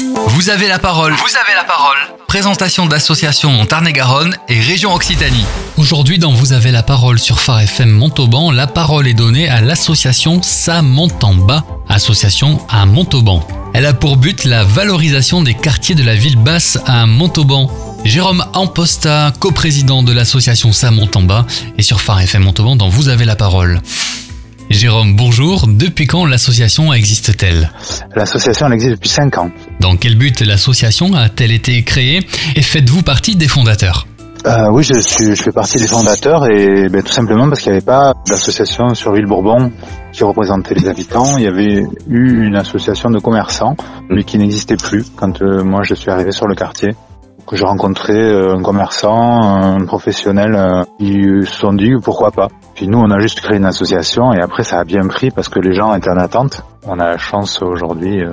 Vous avez la parole. Vous avez la parole. Présentation d'associations Tarn-et-Garonne et région Occitanie. Aujourd'hui, dans Vous avez la parole sur Phare FM Montauban, la parole est donnée à l'association bas, association à Montauban. Elle a pour but la valorisation des quartiers de la ville basse à Montauban. Jérôme Amposta, coprésident de l'association en bas, et sur Phare FM Montauban, dans Vous avez la parole. Jérôme, bonjour. Depuis quand l'association existe-t-elle? L'association existe depuis 5 ans. Dans quel but l'association a-t-elle été créée? Et faites-vous partie des fondateurs? Euh, oui, je, suis, je fais partie des fondateurs et ben, tout simplement parce qu'il n'y avait pas d'association sur Ville Bourbon qui représentait les habitants. Il y avait eu une association de commerçants, mais qui n'existait plus quand euh, moi je suis arrivé sur le quartier que j'ai rencontré euh, un commerçant, un professionnel, euh, ils se sont dit pourquoi pas. Puis nous, on a juste créé une association et après ça a bien pris parce que les gens étaient en attente. On a la chance aujourd'hui euh,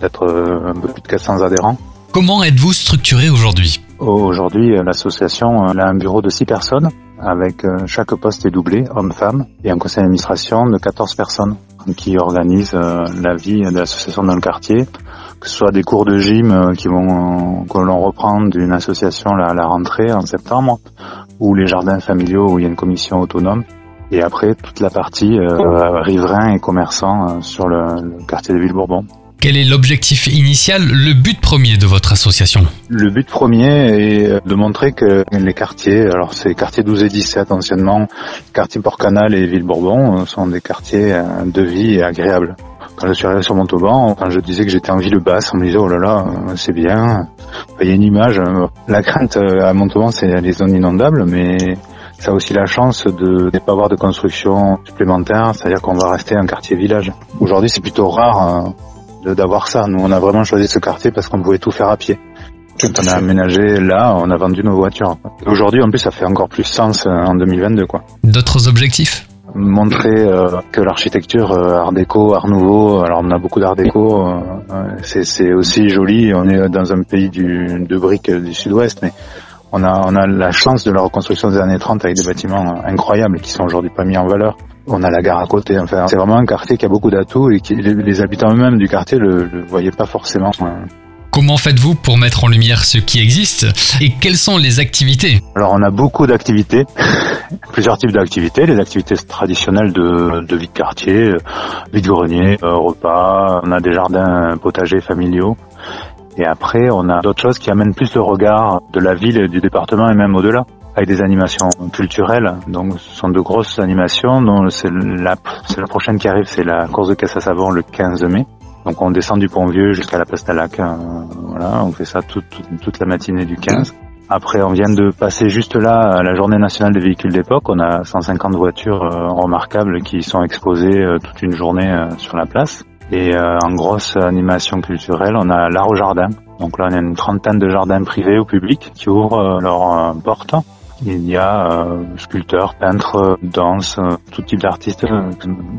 d'être un peu plus de 400 adhérents. Comment êtes-vous structuré aujourd'hui? Aujourd'hui, l'association a un bureau de 6 personnes avec chaque poste est doublé, homme-femme, et un conseil d'administration de 14 personnes qui organise la vie de l'association dans le quartier, que ce soit des cours de gym euh, qui vont euh, que l'on reprend d'une association à la rentrée en septembre, ou les jardins familiaux où il y a une commission autonome. Et après, toute la partie euh, riverains et commerçants sur le, quartier de Ville-Bourbon. Quel est l'objectif initial, le but premier de votre association? Le but premier est de montrer que les quartiers, alors c'est quartier 12 et 17 anciennement, quartier Port-Canal et Ville-Bourbon sont des quartiers de vie agréables. Quand je suis arrivé sur Montauban, quand je disais que j'étais en ville basse, on me disait oh là là, c'est bien. Il y a une image. La crainte euh, à Montauban, c'est les zones inondables, mais ça a aussi la chance de ne pas avoir de construction supplémentaire, c'est-à-dire qu'on va rester un quartier village. Aujourd'hui, c'est plutôt rare euh, d'avoir ça. Nous, on a vraiment choisi ce quartier parce qu'on pouvait tout faire à pied. Quand on a aménagé là, on a vendu nos voitures. Aujourd'hui, en plus, ça fait encore plus sens euh, en 2022, quoi. D'autres objectifs? Montrer euh, que l'architecture euh, art déco, art nouveau, alors on a beaucoup d'art déco, euh, c'est aussi joli, on est dans un pays du, de briques du sud-ouest, mais on a, on a la chance de la reconstruction des années 30 avec des bâtiments incroyables qui sont aujourd'hui pas mis en valeur. On a la gare à côté, enfin c'est vraiment un quartier qui a beaucoup d'atouts et qui les, habitants eux-mêmes du quartier le, le voyaient pas forcément. Comment faites-vous pour mettre en lumière ce qui existe et quelles sont les activités? Alors on a beaucoup d'activités, plusieurs types d'activités, les activités traditionnelles de, de vie de quartier, vie de grenier, euh, repas, on a des jardins potagers familiaux. Et après, on a d'autres choses qui amènent plus le regard de la ville et du département et même au-delà avec des animations culturelles. Donc, ce sont de grosses animations. Donc, c'est la, la prochaine qui arrive, c'est la course de caisse à savon le 15 mai. Donc on descend du pont vieux jusqu'à la place Talac. Euh, voilà, on fait ça toute, toute, la matinée du 15. Après, on vient de passer juste là la journée nationale des véhicules d'époque. On a 150 voitures euh, remarquables qui sont exposées euh, toute une journée sur la place. Et en grosse animation culturelle, on a l'art au jardin. Donc là, on a une trentaine de jardins privés ou publics qui ouvrent leurs portes il y a euh, sculpteurs, peintres, danse, euh, tout type d'artistes, euh,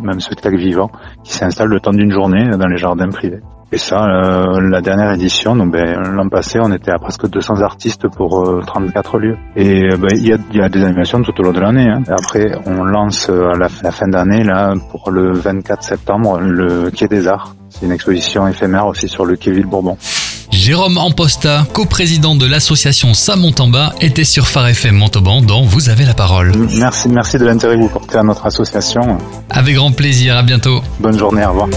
même spectacle vivant, qui s'installent le temps d'une journée dans les jardins privés. Et ça, la dernière édition, donc ben, l'an passé, on était à presque 200 artistes pour 34 lieux. Et ben, il y, a, y, a, des animations tout au long de l'année. Hein. Après, on lance à la, la fin d'année, là, pour le 24 septembre, le Quai des Arts. C'est une exposition éphémère aussi sur le Quai Ville-Bourbon. Jérôme Amposta, coprésident de l'association bas, était sur Phare FM Montauban dont vous avez la parole. Merci, merci de l'intérêt que vous portez à notre association. Avec grand plaisir, à bientôt. Bonne journée, au revoir.